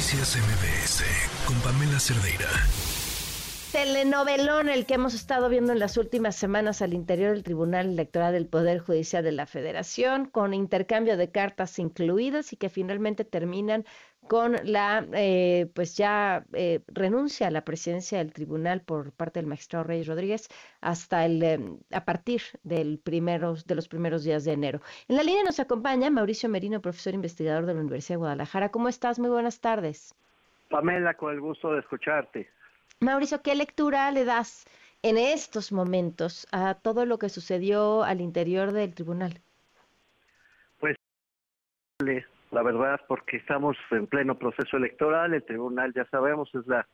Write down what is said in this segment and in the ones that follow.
Noticias MBS con Pamela Cerdeira. Telenovelón el que hemos estado viendo en las últimas semanas al interior del Tribunal Electoral del Poder Judicial de la Federación, con intercambio de cartas incluidas y que finalmente terminan con la, eh, pues ya eh, renuncia a la presidencia del tribunal por parte del magistrado Reyes Rodríguez hasta el, eh, a partir del primeros, de los primeros días de enero. En la línea nos acompaña Mauricio Merino, profesor investigador de la Universidad de Guadalajara. ¿Cómo estás? Muy buenas tardes. Pamela, con el gusto de escucharte. Mauricio, ¿qué lectura le das en estos momentos a todo lo que sucedió al interior del tribunal? Pues la verdad, porque estamos en pleno proceso electoral, el tribunal ya sabemos es la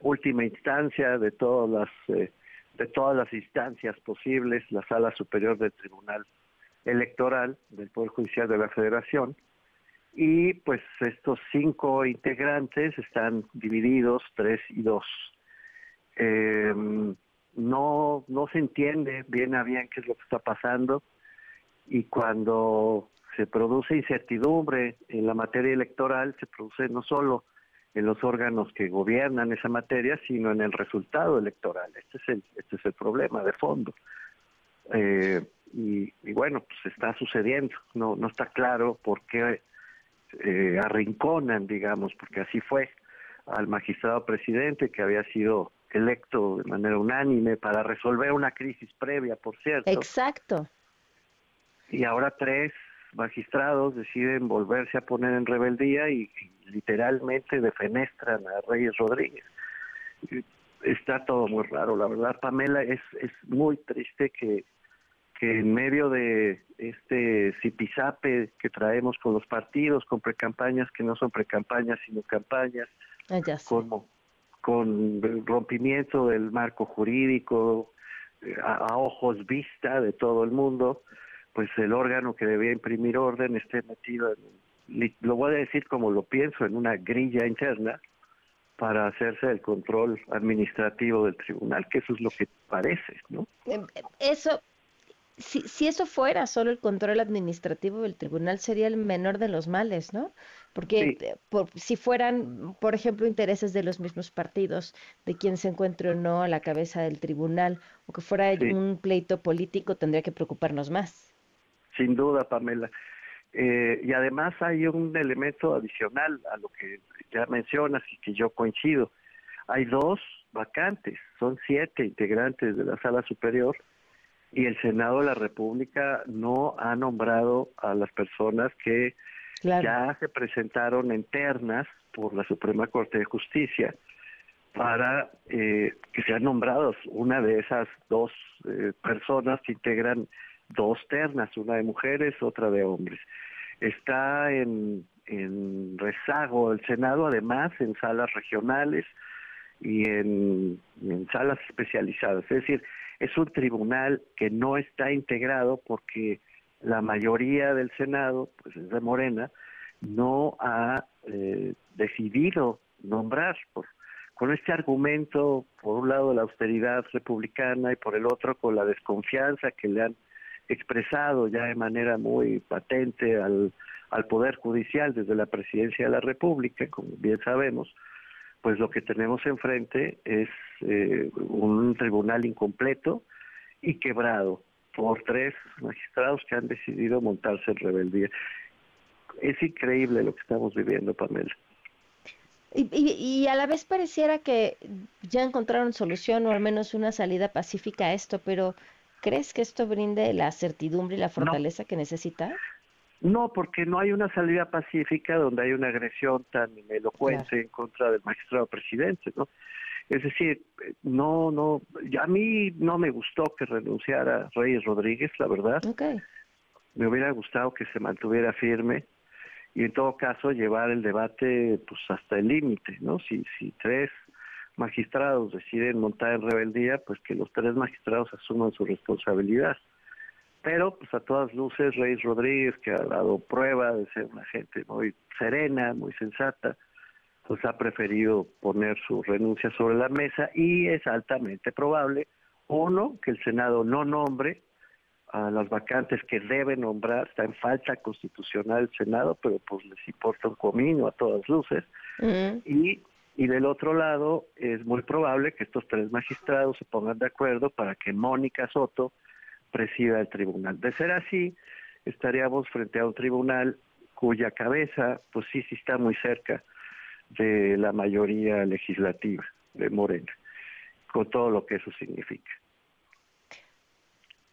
última instancia de todas las eh, de todas las instancias posibles, la sala superior del tribunal electoral del poder judicial de la Federación y pues estos cinco integrantes están divididos tres y dos. Eh, no no se entiende bien a bien qué es lo que está pasando y cuando se produce incertidumbre en la materia electoral, se produce no solo en los órganos que gobiernan esa materia, sino en el resultado electoral. Este es el, este es el problema de fondo. Eh, y, bueno, pues está sucediendo. No, no está claro por qué eh, arrinconan, digamos, porque así fue al magistrado presidente que había sido electo de manera unánime para resolver una crisis previa, por cierto. Exacto. Y ahora tres magistrados deciden volverse a poner en rebeldía y, literalmente defenestran a Reyes Rodríguez. Está todo muy raro, la verdad, Pamela, es, es muy triste que, que en medio de este zipizape que traemos con los partidos, con precampañas que no son precampañas, sino campañas, ah, como con el rompimiento del marco jurídico, eh, a ojos vista de todo el mundo, pues el órgano que debía imprimir orden esté metido en, lo voy a decir como lo pienso, en una grilla interna para hacerse el control administrativo del tribunal, que eso es lo que parece, ¿no? Em, eso, si, si eso fuera solo el control administrativo del tribunal, sería el menor de los males, ¿no? Porque eh, por, si fueran, por ejemplo, intereses de los mismos partidos, de quien se encuentre o no a la cabeza del tribunal, o que fuera un pleito político, tendría que preocuparnos más. Sin duda, Pamela. Eh, y además hay un elemento adicional a lo que ya mencionas y que yo coincido. Hay dos vacantes, son siete integrantes de la sala superior y el Senado de la República no ha nombrado a las personas que ya se presentaron en ternas por la Suprema Corte de Justicia para eh, que sean nombrados una de esas dos eh, personas que integran dos ternas, una de mujeres, otra de hombres. Está en, rezago el Senado, además, en salas regionales y en, en salas especializadas. Es decir, es un tribunal que no está integrado porque la mayoría del Senado, pues es de Morena, no ha eh, decidido nombrar por, con este argumento, por un lado la austeridad republicana y por el otro con la desconfianza que le han expresado ya de manera muy patente al, al Poder Judicial desde la Presidencia de la República, como bien sabemos, pues lo que tenemos enfrente es eh, un tribunal incompleto y quebrado por tres magistrados que han decidido montarse en rebeldía. Es increíble lo que estamos viviendo, Pamela. Y, y, a la vez pareciera que ya encontraron solución o al menos una salida pacífica a esto, pero ¿Crees que esto brinde la certidumbre y la fortaleza que necesita? No, porque no hay una salida pacífica donde hay una agresión tan elocuente en contra del magistrado presidente, ¿no? Es decir, no, no, a mí no me gustó que renunciara Reyes Rodríguez, la verdad. Okay. Me hubiera gustado que se mantuviera firme y en todo caso llevar el debate pues hasta el límite, ¿no? Si, si tres magistrados deciden montar en rebeldía, pues que los tres magistrados asuman su responsabilidad. Pero, pues a todas luces, Reyes Rodríguez, que ha dado prueba de ser una gente muy serena, muy sensata, pues ha preferido poner su renuncia sobre la mesa y es altamente probable, uno, que el Senado no nombre a las vacantes que debe nombrar, está en falta constitucional el Senado, pero pues les importa un comino a todas luces. y, y del otro lado, es muy probable que estos tres magistrados se pongan de acuerdo para que Mónica Soto presida el tribunal. De ser así, estaríamos frente a un tribunal cuya cabeza, pues sí, sí está muy cerca de la mayoría legislativa de Morena, con todo lo que eso significa.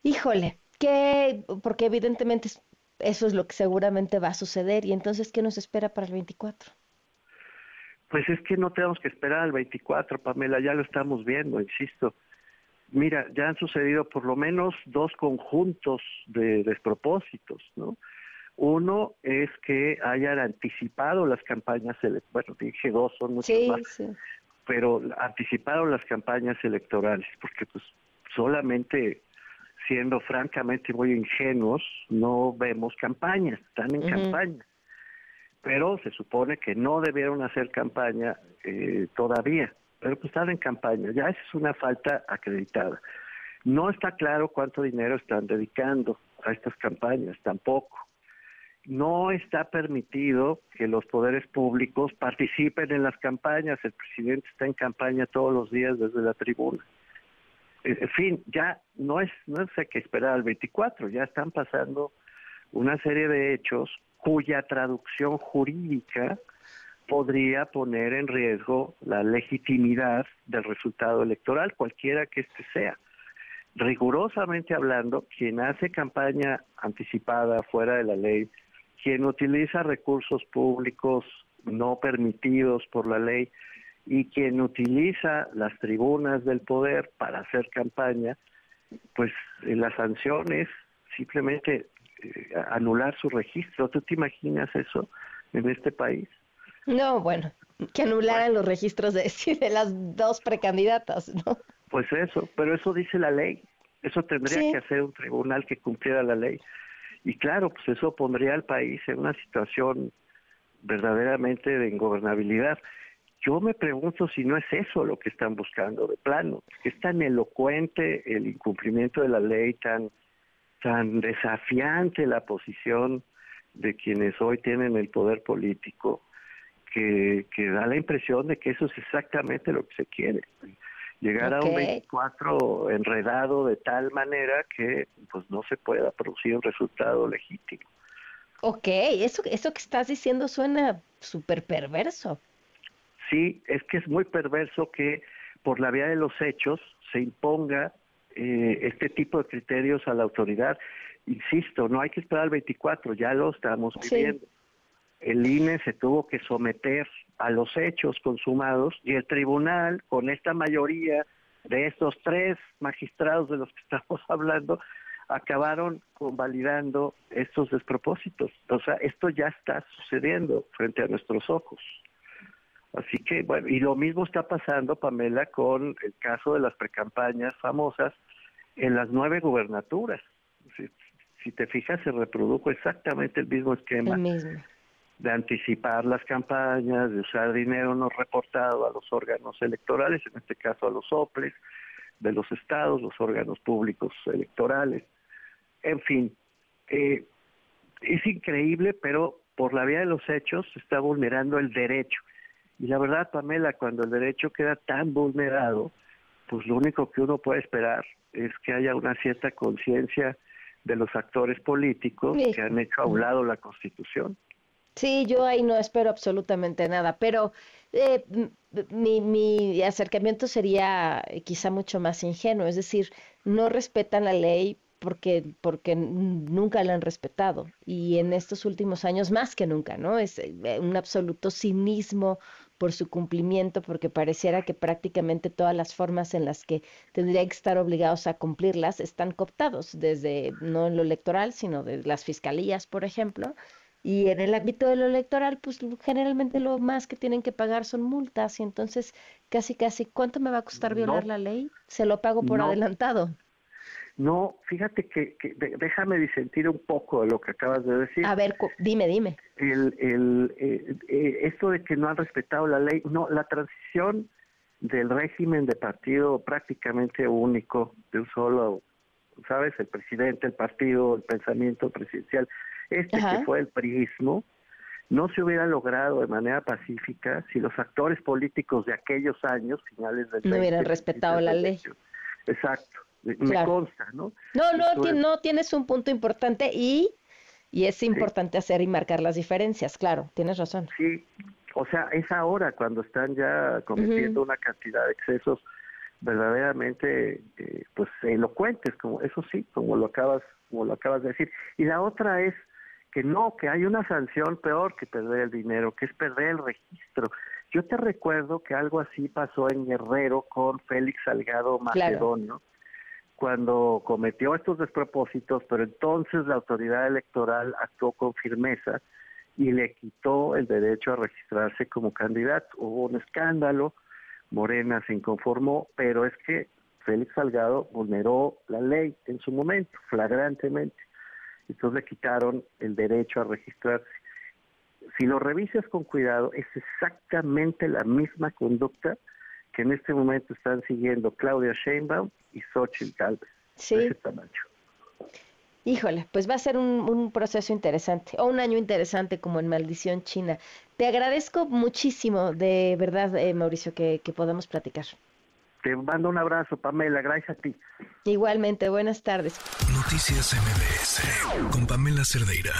Híjole, que, porque evidentemente eso es lo que seguramente va a suceder, y entonces, ¿qué nos espera para el 24? Pues es que no tenemos que esperar al 24, Pamela, ya lo estamos viendo, insisto. Mira, ya han sucedido por lo menos dos conjuntos de despropósitos, ¿no? Uno es que hayan anticipado las campañas, bueno, dije dos, son muchas más, pero anticiparon las campañas electorales, porque pues solamente siendo francamente muy ingenuos, no vemos campañas, están en campaña. Pero se supone que no debieron hacer campaña eh, todavía, pero pues están en campaña, ya esa es una falta acreditada. No está claro cuánto dinero están dedicando a estas campañas, tampoco no está permitido que los poderes públicos participen en las campañas. El presidente está en campaña todos los días desde la tribuna. En fin, ya no es no sé que esperar al 24, ya están pasando una serie de hechos cuya traducción jurídica podría poner en riesgo la legitimidad del resultado electoral, cualquiera que éste sea. Rigurosamente hablando, quien hace campaña anticipada fuera de la ley quien utiliza recursos públicos no permitidos por la ley y quien utiliza las tribunas del poder para hacer campaña, pues eh, la sanción es simplemente eh, anular su registro. ¿Tú te imaginas eso en este país? No, bueno, que anularan los registros de, de las dos precandidatas, ¿no? Pues eso, pero eso dice la ley. Eso tendría que hacer un tribunal que cumpliera la ley. Y claro, pues eso pondría al país en una situación verdaderamente de ingobernabilidad. Yo me pregunto si no es eso lo que están buscando de plano, es tan elocuente el incumplimiento de la ley, tan, tan desafiante la posición de quienes hoy tienen el poder político, que, que da la impresión de que eso es exactamente lo que se quiere llegar a un 24 enredado de tal manera que pues no se pueda producir un resultado legítimo. Ok, eso, eso que estás diciendo suena súper perverso. Sí, es que es muy perverso que por la vía de los hechos se imponga eh, este tipo de criterios a la autoridad. Insisto, no hay que esperar al 24, ya lo estamos viviendo. El INE se tuvo que someter a los hechos consumados y el tribunal, con esta mayoría de estos tres magistrados de los que estamos hablando, acabaron convalidando estos despropósitos. O sea, esto ya está sucediendo frente a nuestros ojos. Así que, bueno, y lo mismo está pasando, Pamela, con el caso de las precampañas famosas en las nueve gubernaturas. Si, si te fijas, se reprodujo exactamente el mismo esquema. El mismo de anticipar las campañas, de usar dinero no reportado a los órganos electorales, en este caso a los OPLES de los estados, los órganos públicos electorales. En fin, eh, es increíble, pero por la vía de los hechos se está vulnerando el derecho. Y la verdad, Pamela, cuando el derecho queda tan vulnerado, pues lo único que uno puede esperar es que haya una cierta conciencia de los actores políticos que han hecho a un lado la Constitución. Sí, yo ahí no espero absolutamente nada, pero eh, mi, mi acercamiento sería eh, quizá mucho más ingenuo, es decir, no respetan la ley porque, porque nunca la han respetado y en estos últimos años más que nunca, ¿no? Es eh, un absoluto cinismo por su cumplimiento porque pareciera que prácticamente todas las formas en las que tendrían que estar obligados a cumplirlas están cooptados, desde no en lo electoral, sino de las fiscalías, por ejemplo, y en el ámbito de lo electoral, pues generalmente lo más que tienen que pagar son multas y entonces casi, casi, ¿cuánto me va a costar violar la ley? Se lo pago por adelantado. No, fíjate que, déjame disentir un poco de lo que acabas de decir. A ver, dime, dime. El, el, eh, eh, esto de que no han respetado la ley, no, la transición del régimen de partido prácticamente único, de un solo ¿sabes? El presidente, el partido, el pensamiento presidencial, este que fue el priismo, no se hubiera logrado de manera pacífica si los actores políticos de aquellos años, finales del No hubieran respetado la ley. Exacto, me consta, ¿no? No, no, no, tienes un punto importante y, y es importante hacer y marcar las diferencias, claro, tienes razón. Sí, o sea, es ahora cuando están ya cometiendo una cantidad de excesos verdaderamente eh, pues elocuentes, como eso sí, como lo acabas como lo acabas de decir. Y la otra es que no, que hay una sanción peor que perder el dinero, que es perder el registro. Yo te recuerdo que algo así pasó en Guerrero con Félix Salgado Macedonio, cuando cometió estos despropósitos, pero entonces la autoridad electoral actuó con firmeza y le quitó el derecho a registrarse como candidato. Hubo un escándalo, Morena se inconformó, pero es que Félix Salgado vulneró la ley en su momento, flagrantemente. Entonces le quitaron el derecho a registrarse. Si lo revisas con cuidado, es exactamente la misma conducta que en este momento están siguiendo Claudia Sheinbaum y Xochitl Galvez. Sí. Híjole, pues va a ser un, proceso interesante, o un año interesante como en Maldición China. Te agradezco muchísimo, de verdad, eh, Mauricio, que, que podamos platicar. Te mando un abrazo, Pamela, gracias a ti. Igualmente, buenas tardes. Noticias MBS con Pamela Cerdeira.